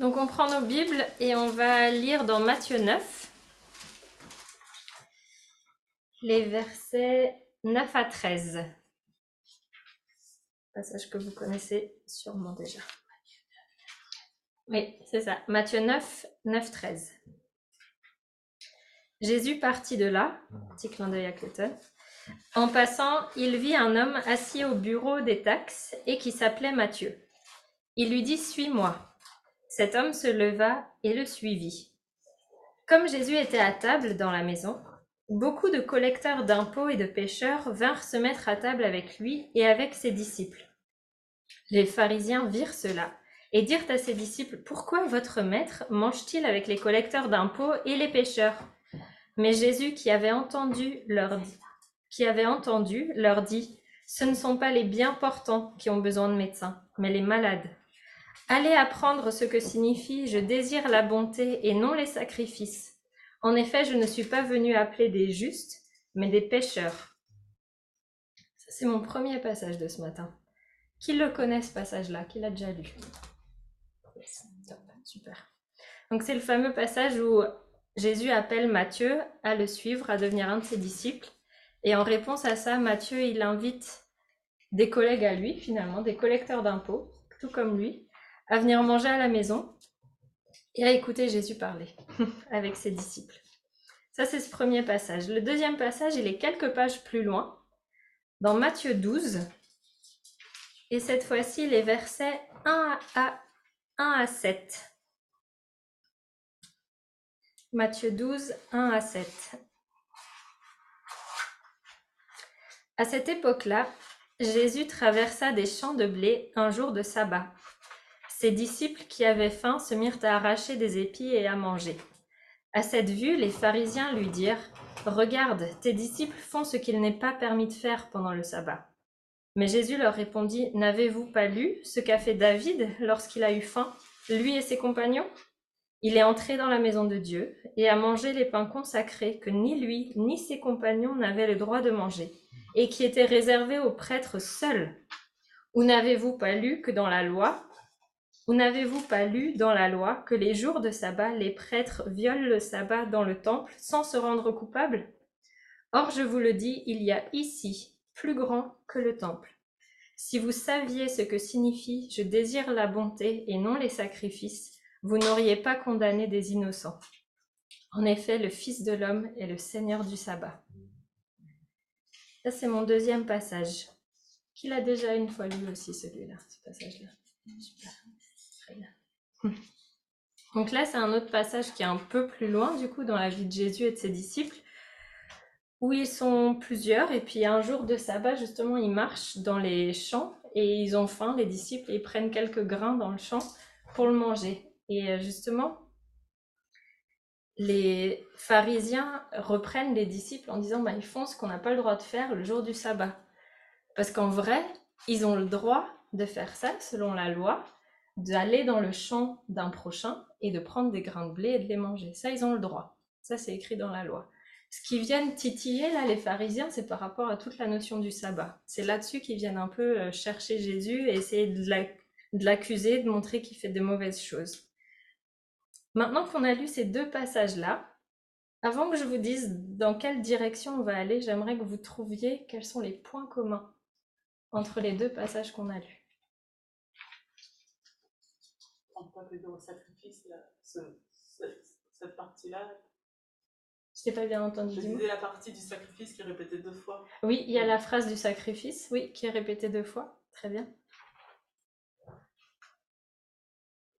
Donc on prend nos Bibles et on va lire dans Matthieu 9, les versets 9 à 13. Passage que vous connaissez sûrement déjà. Oui, c'est ça. Matthieu 9, 9, 13. Jésus partit de là, petit clin. En passant, il vit un homme assis au bureau des taxes et qui s'appelait Matthieu. Il lui dit Suis-moi. Cet homme se leva et le suivit. Comme Jésus était à table dans la maison, beaucoup de collecteurs d'impôts et de pêcheurs vinrent se mettre à table avec lui et avec ses disciples. Les pharisiens virent cela et dirent à ses disciples Pourquoi votre maître mange-t-il avec les collecteurs d'impôts et les pêcheurs? Mais Jésus, qui avait entendu, leur dit, Ce ne sont pas les bien portants qui ont besoin de médecins, mais les malades. Allez apprendre ce que signifie Je désire la bonté et non les sacrifices. En effet, je ne suis pas venu appeler des justes, mais des pécheurs. C'est mon premier passage de ce matin. Qui le connaît ce passage-là? Qui l'a déjà lu? Super. Donc c'est le fameux passage où Jésus appelle Matthieu à le suivre, à devenir un de ses disciples. Et en réponse à ça, Matthieu, il invite des collègues à lui, finalement, des collecteurs d'impôts, tout comme lui, à venir manger à la maison et à écouter Jésus parler avec ses disciples. Ça, c'est ce premier passage. Le deuxième passage, il est quelques pages plus loin, dans Matthieu 12. Et cette fois-ci, les versets 1 à, 1 à 7. Matthieu 12, 1 à 7. À cette époque-là, Jésus traversa des champs de blé un jour de sabbat. Ses disciples qui avaient faim se mirent à arracher des épis et à manger. À cette vue, les pharisiens lui dirent Regarde, tes disciples font ce qu'il n'est pas permis de faire pendant le sabbat. Mais Jésus leur répondit N'avez-vous pas lu ce qu'a fait David lorsqu'il a eu faim, lui et ses compagnons? Il est entré dans la maison de Dieu et a mangé les pains consacrés que ni lui ni ses compagnons n'avaient le droit de manger, et qui étaient réservés aux prêtres seuls. Ou n'avez-vous pas lu que dans la loi, ou n'avez-vous pas lu dans la loi que les jours de sabbat, les prêtres violent le sabbat dans le temple sans se rendre coupables Or, je vous le dis, il y a ici plus grand que le temple. Si vous saviez ce que signifie je désire la bonté et non les sacrifices, vous n'auriez pas condamné des innocents. En effet, le Fils de l'homme est le Seigneur du sabbat. Ça, c'est mon deuxième passage. Qu'il a déjà une fois lu aussi, celui-là, ce passage-là. Donc là, c'est un autre passage qui est un peu plus loin, du coup, dans la vie de Jésus et de ses disciples, où ils sont plusieurs, et puis un jour de sabbat, justement, ils marchent dans les champs, et ils ont faim, les disciples, et ils prennent quelques grains dans le champ pour le manger. Et euh, justement, les pharisiens reprennent les disciples en disant, bah, ils font ce qu'on n'a pas le droit de faire le jour du sabbat. Parce qu'en vrai, ils ont le droit de faire ça selon la loi, d'aller dans le champ d'un prochain et de prendre des grains de blé et de les manger. Ça, ils ont le droit. Ça, c'est écrit dans la loi. Ce qui viennent titiller, là, les pharisiens, c'est par rapport à toute la notion du sabbat. C'est là-dessus qu'ils viennent un peu euh, chercher Jésus et essayer de l'accuser, de montrer qu'il fait de mauvaises choses. Maintenant qu'on a lu ces deux passages-là, avant que je vous dise dans quelle direction on va aller, j'aimerais que vous trouviez quels sont les points communs entre les deux passages qu'on a lus. Sacrifice, cette partie-là. Je t'ai pas bien entendu. Je disais la partie du sacrifice qui est répétée deux fois. Oui, il y a la phrase du sacrifice, oui, qui est répétée deux fois. Très bien.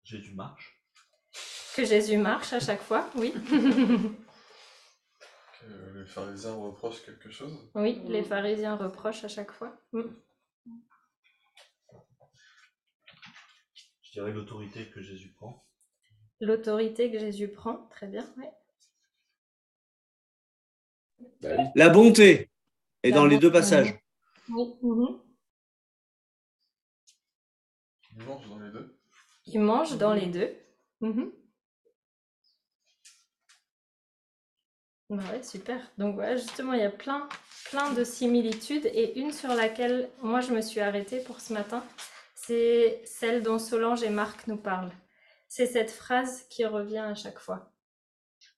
Jésus marche. Que Jésus marche à chaque fois, oui. que les pharisiens reprochent quelque chose. Oui, les pharisiens reprochent à chaque fois. Mm. Je dirais l'autorité que Jésus prend. L'autorité que Jésus prend, très bien, oui. Bah La bonté est dans les deux passages. Oui. Mhm. Il mange dans les deux. Il mange dans les deux. Mhm. Bah ouais, super. Donc voilà, justement, il y a plein, plein de similitudes et une sur laquelle moi je me suis arrêtée pour ce matin, c'est celle dont Solange et Marc nous parlent. c'est cette phrase qui revient à chaque fois.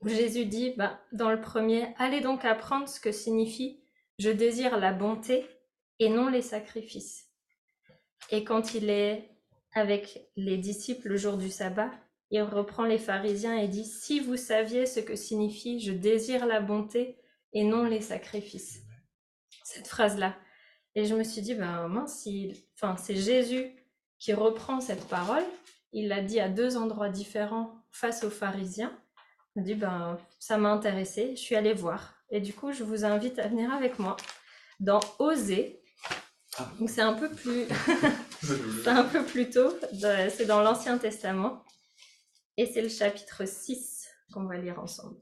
Où Jésus dit, bah, dans le premier, allez donc apprendre ce que signifie je désire la bonté et non les sacrifices. Et quand il est avec les disciples le jour du sabbat, il reprend les pharisiens et dit, si vous saviez ce que signifie je désire la bonté et non les sacrifices. Cette phrase-là. Et je me suis dit, ben mince, enfin, c'est Jésus qui reprend cette parole. Il l'a dit à deux endroits différents face aux pharisiens. Je me dit, ben, ça m'a intéressé, je suis allée voir. Et du coup, je vous invite à venir avec moi dans Oser. Donc c'est un peu plus, c'est un peu plus tôt. C'est dans l'Ancien Testament. Et c'est le chapitre 6 qu'on va lire ensemble.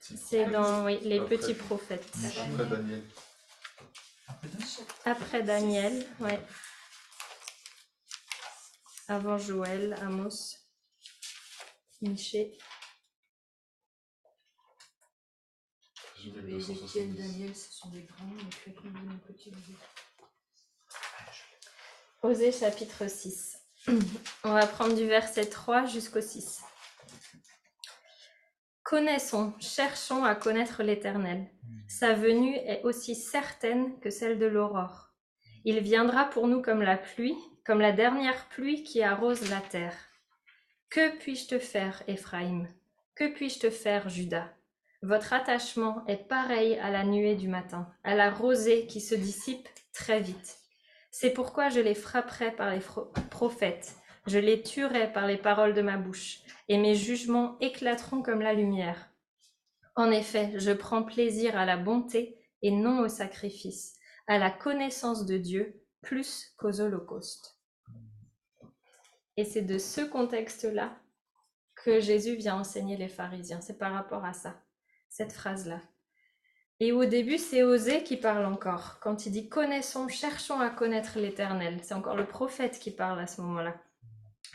C'est dans oui, les petits prophètes. Après Daniel. Après Daniel, ouais. Avant Joël, Amos, Miché. Ézéchiel, Daniel, ce sont des grands, mais mon petit Osée chapitre 6. On va prendre du verset 3 jusqu'au 6. Connaissons, cherchons à connaître l'Éternel. Sa venue est aussi certaine que celle de l'aurore. Il viendra pour nous comme la pluie, comme la dernière pluie qui arrose la terre. Que puis-je te faire, Éphraïm? Que puis-je te faire, Judas Votre attachement est pareil à la nuée du matin, à la rosée qui se dissipe très vite. C'est pourquoi je les frapperai par les prophètes, je les tuerai par les paroles de ma bouche, et mes jugements éclateront comme la lumière. En effet, je prends plaisir à la bonté et non au sacrifice, à la connaissance de Dieu plus qu'aux holocaustes. Et c'est de ce contexte-là que Jésus vient enseigner les pharisiens. C'est par rapport à ça, cette phrase-là. Et au début, c'est Osée qui parle encore. Quand il dit connaissons, cherchons à connaître l'Éternel. C'est encore le prophète qui parle à ce moment-là.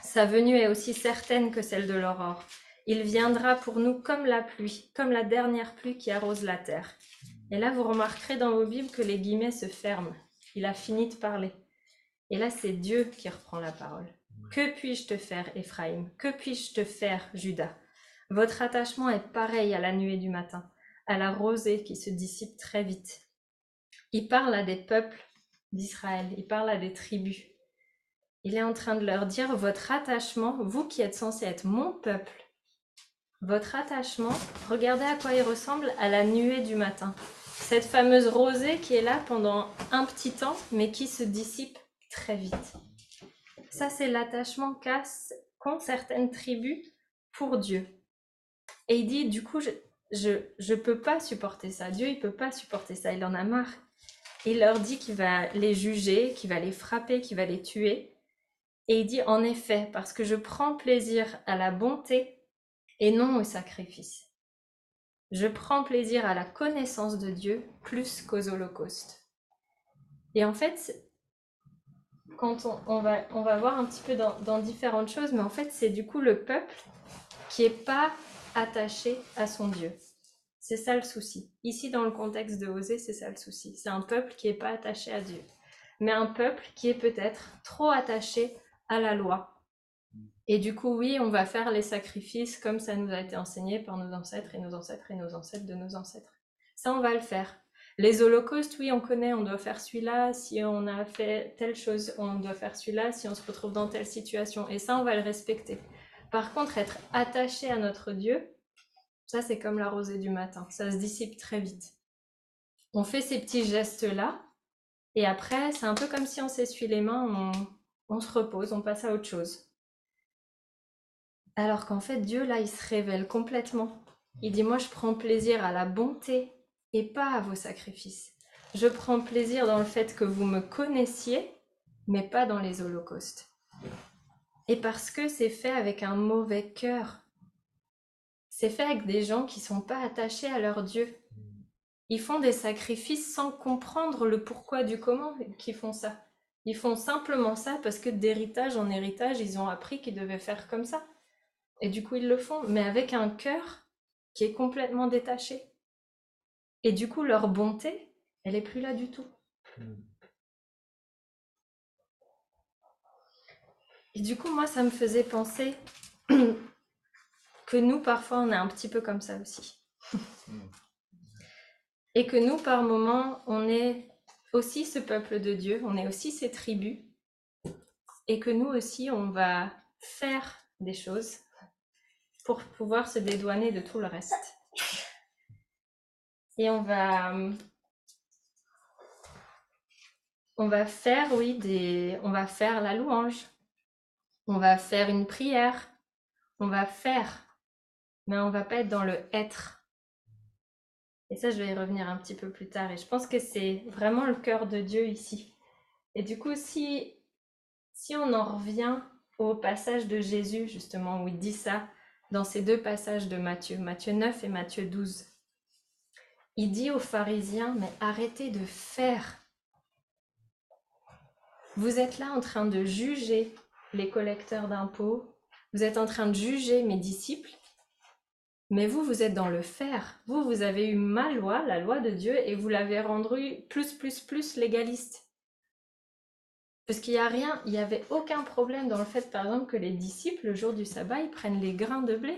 Sa venue est aussi certaine que celle de l'aurore. Il viendra pour nous comme la pluie, comme la dernière pluie qui arrose la terre. Et là, vous remarquerez dans vos Bibles que les guillemets se ferment. Il a fini de parler. Et là, c'est Dieu qui reprend la parole. Que puis-je te faire, Éphraïm? Que puis-je te faire, Judas? Votre attachement est pareil à la nuée du matin à la rosée qui se dissipe très vite. Il parle à des peuples d'Israël, il parle à des tribus. Il est en train de leur dire, votre attachement, vous qui êtes censés être mon peuple, votre attachement, regardez à quoi il ressemble à la nuée du matin. Cette fameuse rosée qui est là pendant un petit temps, mais qui se dissipe très vite. Ça, c'est l'attachement qu'ont certaines tribus pour Dieu. Et il dit, du coup, je, je je peux pas supporter ça. Dieu il peut pas supporter ça. Il en a marre. Il leur dit qu'il va les juger, qu'il va les frapper, qu'il va les tuer. Et il dit en effet parce que je prends plaisir à la bonté et non au sacrifice. Je prends plaisir à la connaissance de Dieu plus qu'aux holocaustes. Et en fait, quand on, va, on va voir un petit peu dans, dans différentes choses, mais en fait, c'est du coup le peuple qui est pas attaché à son Dieu. C'est ça le souci. Ici, dans le contexte de Osée, c'est ça le souci. C'est un peuple qui n'est pas attaché à Dieu, mais un peuple qui est peut-être trop attaché à la loi. Et du coup, oui, on va faire les sacrifices comme ça nous a été enseigné par nos ancêtres et nos ancêtres et nos ancêtres de nos ancêtres. Ça, on va le faire. Les holocaustes, oui, on connaît, on doit faire celui-là. Si on a fait telle chose, on doit faire celui-là. Si on se retrouve dans telle situation. Et ça, on va le respecter. Par contre, être attaché à notre Dieu, ça c'est comme la rosée du matin, ça se dissipe très vite. On fait ces petits gestes-là, et après, c'est un peu comme si on s'essuie les mains, se repose, on passe à autre chose. Alors qu'en fait, Dieu, là, il se révèle complètement. Il dit, moi, je prends plaisir à la bonté et pas à vos sacrifices. Je prends plaisir dans le fait que vous me connaissiez, mais pas dans les holocaustes et parce que c'est fait avec un mauvais cœur. C'est fait avec des gens qui sont pas attachés à leur Dieu. Ils font des sacrifices sans comprendre le pourquoi du comment qu'ils font ça. Ils font simplement ça parce que d'héritage en héritage, ils ont appris qu'ils devaient faire comme ça. Et du coup, ils le font, mais avec un cœur qui est complètement détaché. Et du coup, leur bonté, elle est plus là du tout. Et du coup, moi, ça me faisait penser que nous, parfois, on est un petit peu comme ça aussi. Et que nous, par moments, on est aussi ce peuple de Dieu, on est aussi ces tribus. Et que nous aussi, on va faire des choses pour pouvoir se dédouaner de tout le reste. Et on va, on va faire, oui, des, on va faire la louange, on va faire une prière, on va faire, mais on va pas être dans le être. Et ça, je vais y revenir un petit peu plus tard. Et je pense que c'est vraiment le cœur de Dieu ici. Et du coup, si, si on en revient au passage de Jésus, justement, où il dit ça, dans ces deux passages de Matthieu, Matthieu 9 et Matthieu 12, il dit aux pharisiens, mais arrêtez de faire. Vous êtes là en train de juger les collecteurs d'impôts, vous êtes en train de juger mes disciples, mais vous, vous êtes dans le faire. Vous, vous avez eu ma loi, la loi de Dieu, et vous l'avez rendue plus, plus, plus légaliste. Parce qu'il n'y a rien, il n'y avait aucun problème dans le fait, par exemple, que les disciples, le jour du sabbat, ils prennent les grains de blé.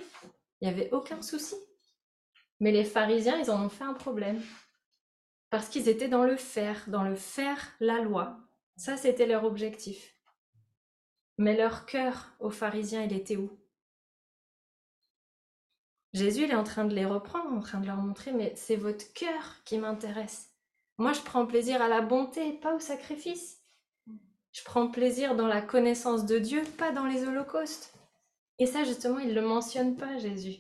Il n'y avait aucun souci. Mais les pharisiens, ils en ont fait un problème. Parce qu'ils étaient dans le faire, dans le faire la loi. Ça, c'était leur objectif. Mais leur cœur aux pharisiens, il était où? Jésus, il est en train de les reprendre, en train de leur montrer, mais c'est votre cœur qui m'intéresse. Moi, je prends plaisir à la bonté, pas au sacrifice. Je prends plaisir dans la connaissance de Dieu, pas dans les holocaustes. Et ça, justement, il ne le mentionne pas, Jésus.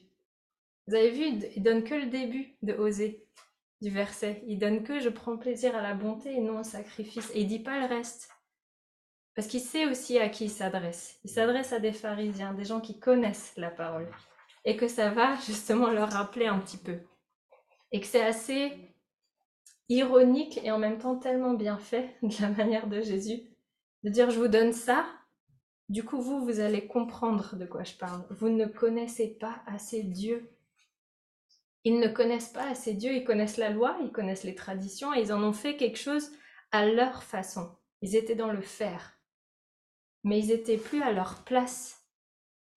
Vous avez vu, il donne que le début de Osée, du verset. Il donne que je prends plaisir à la bonté et non au sacrifice. Et il dit pas le reste. Parce qu'il sait aussi à qui il s'adresse. Il s'adresse à des pharisiens, des gens qui connaissent la parole et que ça va justement leur rappeler un petit peu. Et que c'est assez ironique et en même temps tellement bien fait de la manière de Jésus de dire je vous donne ça, du coup vous, vous allez comprendre de quoi je parle. Vous ne connaissez pas assez Dieu. Ils ne connaissent pas assez Dieu, ils connaissent la loi, ils connaissent les traditions et ils en ont fait quelque chose à leur façon. Ils étaient dans le faire. Mais ils étaient plus à leur place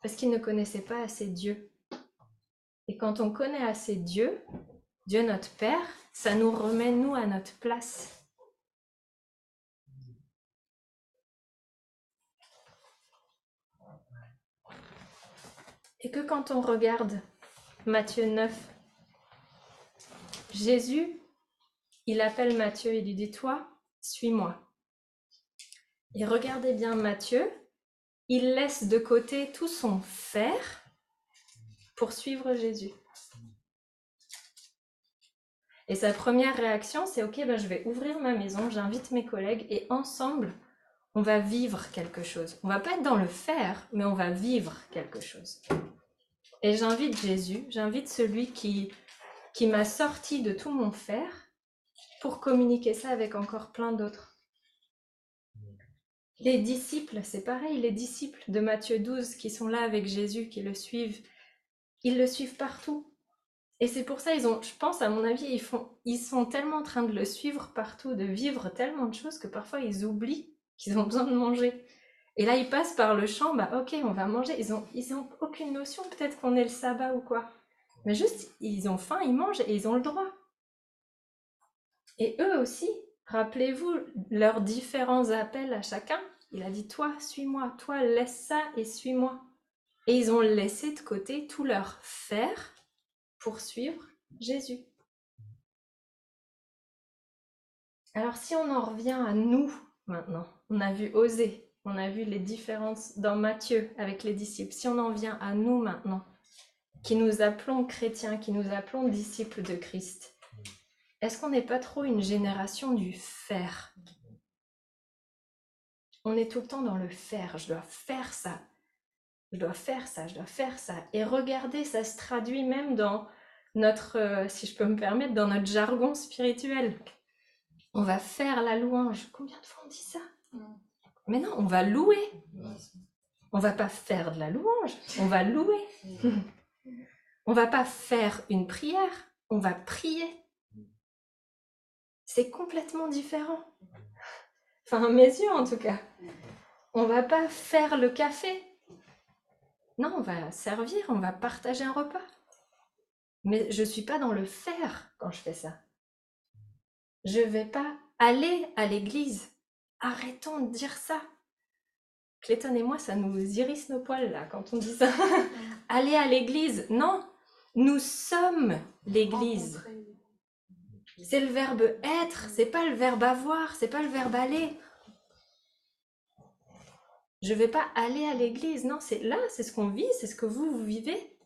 parce qu'ils ne connaissaient pas assez Dieu. Et quand on connaît assez Dieu, Dieu notre Père, ça nous remet nous à notre place. Et que quand on regarde Matthieu 9, Jésus, il appelle Matthieu et lui dit, toi, suis-moi. Et regardez bien Matthieu, il laisse de côté tout son faire pour suivre Jésus. Et sa première réaction, c'est ok, ben je vais ouvrir ma maison, j'invite mes collègues et ensemble, on va vivre quelque chose. On va pas être dans le faire, mais on va vivre quelque chose. Et j'invite Jésus, j'invite celui qui, qui m'a sorti de tout mon faire pour communiquer ça avec encore plein d'autres. Les disciples, c'est pareil, les disciples de Matthieu 12 qui sont là avec Jésus, qui le suivent, ils le suivent partout. Et c'est pour ça, ils ont, je pense, à mon avis, ils, font, ils sont tellement en train de le suivre partout, de vivre tellement de choses que parfois ils oublient qu'ils ont besoin de manger. Et là, ils passent par le champ, bah ok, on va manger. Ils ont, ils ont aucune notion, peut-être qu'on est le sabbat ou quoi. Mais juste, ils ont faim, ils mangent et ils ont le droit. Et eux aussi, rappelez-vous leurs différents appels à chacun. Il a dit, toi, suis-moi, toi, laisse ça et suis-moi. Et ils ont laissé de côté tout leur faire pour suivre Jésus. Alors si on en revient à nous maintenant, on a vu oser, on a vu les différences dans Matthieu avec les disciples. Si on en vient à nous maintenant, qui nous appelons chrétiens, qui nous appelons disciples de Christ, est-ce qu'on n'est pas trop une génération du faire? On est tout le temps dans le faire, je dois faire ça, je dois faire ça, je dois faire ça. Et regardez, ça se traduit même dans notre, euh, si je peux me permettre, dans notre jargon spirituel. On va faire la louange. Combien de fois on dit ça? Mais non, on va louer. On va pas faire de la louange, on va louer. on va pas faire une prière, on va prier. C'est complètement différent. Enfin, à mes yeux en tout cas. on va pas faire le café. Non, on va servir, on va partager un repas. Mais je suis pas dans le faire quand je fais ça. Je vais pas aller à l'église. Arrêtons de dire ça. Clayton et moi, ça nous irrisse nos poils là quand on dit ça. aller à l'église. Non, nous sommes l'église. C'est le verbe être, c'est pas le verbe avoir, c'est pas le verbe aller. Je vais pas aller à l'église, non, c'est là, c'est ce qu'on vit, c'est ce que vous, vous vivez.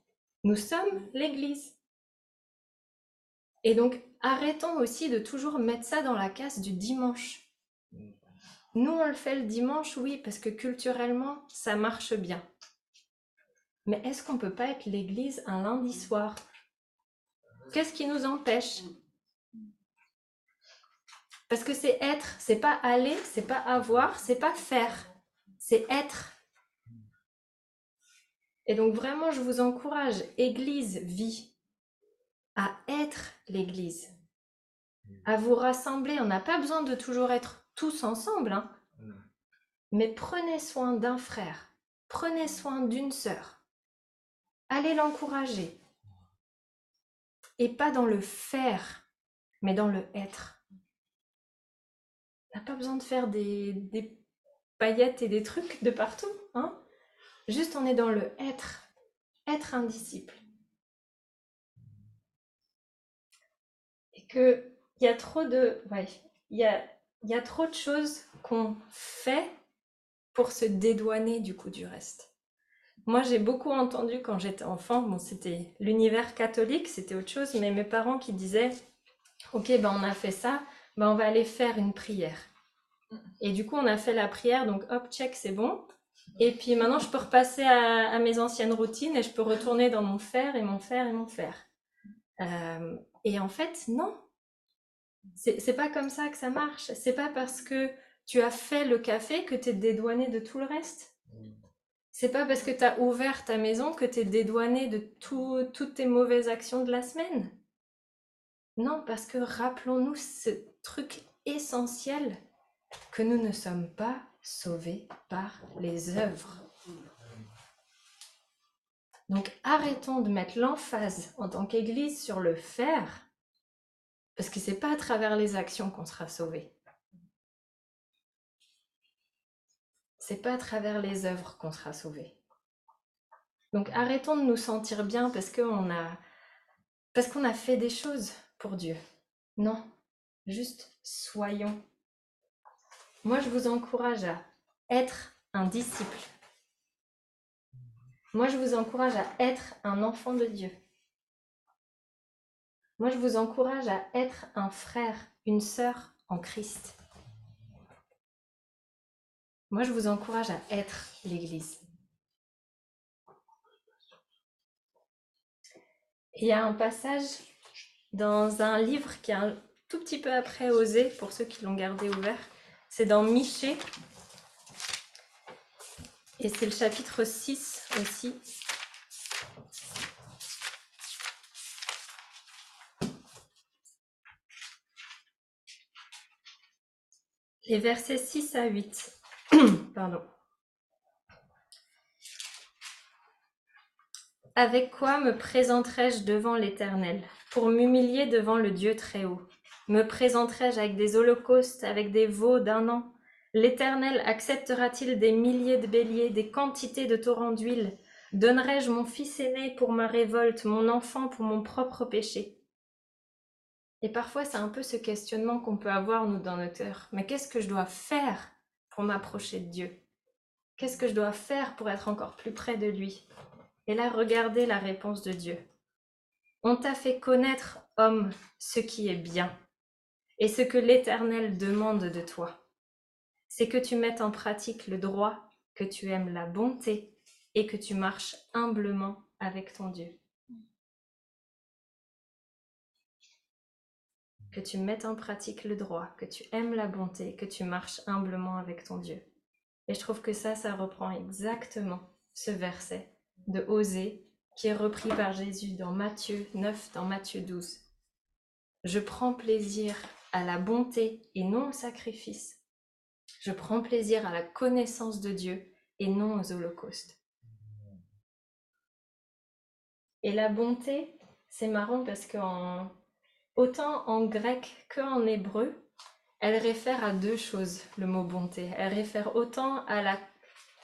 Nous sommes l'église. Et donc, arrêtons aussi de toujours mettre ça dans la case du dimanche. Nous, on le fait le dimanche, oui, parce que culturellement, ça marche bien. Mais est-ce qu'on peut pas être l'église un lundi soir? Qu'est-ce qui nous empêche? Parce que c'est être, c'est pas aller, c'est pas avoir, c'est pas faire, c'est être. Et donc vraiment, je vous encourage, Église, vie, à être l'Église, à vous rassembler. On n'a pas besoin de toujours être tous ensemble, hein. mais prenez soin d'un frère, prenez soin d'une sœur, allez l'encourager. Et pas dans le faire, mais dans le être. On n'a pas besoin de faire des, des et des trucs de partout. Hein Juste on est dans le être. Être un disciple. Et que il y a trop de. Ouais, il y a, y a trop de choses qu'on fait pour se dédouaner du coup du reste. Moi, j'ai beaucoup entendu quand j'étais enfant, bon, c'était l'univers catholique, c'était autre chose, mais mes parents qui disaient, ok, ben on a fait ça, ben on va aller faire une prière. Et du coup, on a fait la prière, donc hop, check, c'est bon. Et puis maintenant, je peux repasser à, mes anciennes routines et je peux retourner dans mon faire et mon faire et mon faire. Euh, et en fait, non. C'est c'est pas comme ça que ça marche. C'est pas parce que tu as fait le café que tu es dédouané de tout le reste. C'est pas parce que tu as ouvert ta maison que tu es dédouané de tout- toutes tes mauvaises actions de la semaine. Non, parce que rappelons-nous ce truc essentiel que nous ne sommes pas sauvés par les œuvres. Donc arrêtons de mettre l'emphase en tant qu'Église sur le faire, parce que c'est pas à travers les actions qu'on sera sauvé. C'est pas à travers les œuvres qu'on sera sauvé. Donc arrêtons de nous sentir bien parce qu'on a parce qu'on a fait des choses pour Dieu. Non, juste soyons. Moi, je vous encourage à être un disciple. Moi, je vous encourage à être un enfant de Dieu. Moi, je vous encourage à être un frère, une sœur en Christ. Moi, je vous encourage à être l'Église. Il y a un passage dans un livre qui est un tout petit peu après Osée, pour ceux qui l'ont gardé ouvert. C'est dans Michée. Et c'est le chapitre 6 aussi. Les versets 6 à 8. Pardon. Avec quoi me présenterai-je devant l'Éternel pour m'humilier devant le Dieu très haut Me présenterai-je avec des holocaustes, avec des veaux d'un an? L'Éternel acceptera-t-il des milliers de béliers, des quantités de torrents d'huile? Donnerai-je mon fils aîné pour ma révolte, mon enfant pour mon propre péché? Et parfois, c'est un peu ce questionnement qu'on peut avoir, nous, dans notre cœur. Mais qu'est-ce que je dois faire pour m'approcher de Dieu? Qu'est-ce que je dois faire pour être encore plus près de lui? Et là, regardez la réponse de Dieu. On t'a fait connaître, homme, ce qui est bien, et ce que l'Éternel demande de toi c'est que tu mettes en pratique le droit, que tu aimes la bonté et que tu marches humblement avec ton Dieu. Que tu mettes en pratique le droit, que tu aimes la bonté, que tu marches humblement avec ton Dieu. Et je trouve que ça, ça reprend exactement ce verset de Osée qui est repris par Jésus dans Matthieu 9, dans Matthieu 12. Je prends plaisir à la bonté et non au sacrifice Je prends plaisir à la connaissance de Dieu et non aux holocaustes. Et la bonté, c'est marrant parce que autant en grec qu'en hébreu, elle réfère à deux choses, le mot bonté. Elle réfère autant à la,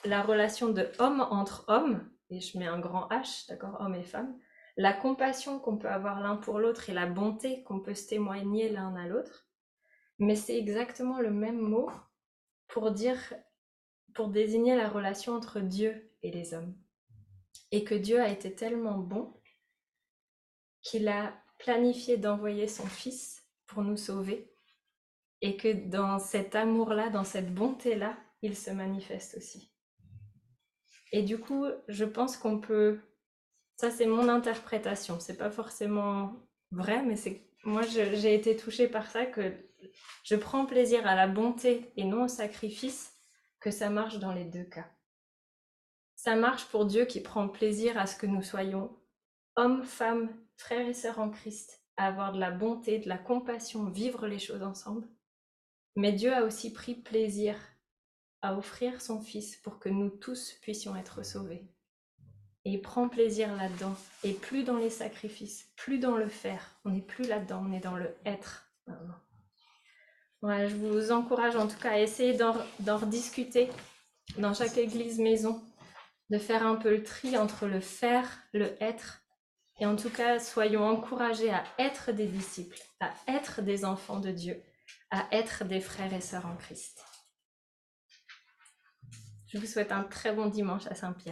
la relation de homme entre hommes, et je mets un grand H, d'accord, homme et femme, la compassion qu'on peut avoir l'un pour l'autre et la bonté qu'on peut se témoigner l'un à l'autre. Mais c'est exactement le même mot pour dire, pour désigner la relation entre Dieu et les hommes. Et que Dieu a été tellement bon qu'il a planifié d'envoyer son Fils pour nous sauver. Et que dans cet amour-là, dans cette bonté-là, il se manifeste aussi. Et du coup, je pense qu'on peut. Ça, c'est mon interprétation. C'est pas forcément vrai, mais c'est moi, j'ai été touchée par ça que je prends plaisir à la bonté et non au sacrifice, que ça marche dans les deux cas. Ça marche pour Dieu qui prend plaisir à ce que nous soyons hommes, femmes, frères et sœurs en Christ, à avoir de la bonté, de la compassion, vivre les choses ensemble. Mais Dieu a aussi pris plaisir à offrir son Fils pour que nous tous puissions être sauvés. Et il prend plaisir là-dedans, et plus dans les sacrifices, plus dans le faire. On n'est plus là-dedans, on est dans le être. je vous encourage en tout cas à essayer d'en rediscuter dans chaque église maison, de faire un peu le tri entre le faire, le être. Et en tout cas, soyons encouragés à être des disciples, à être des enfants de Dieu, à être des frères et sœurs en Christ. Je vous souhaite un très bon dimanche à Saint-Pierre.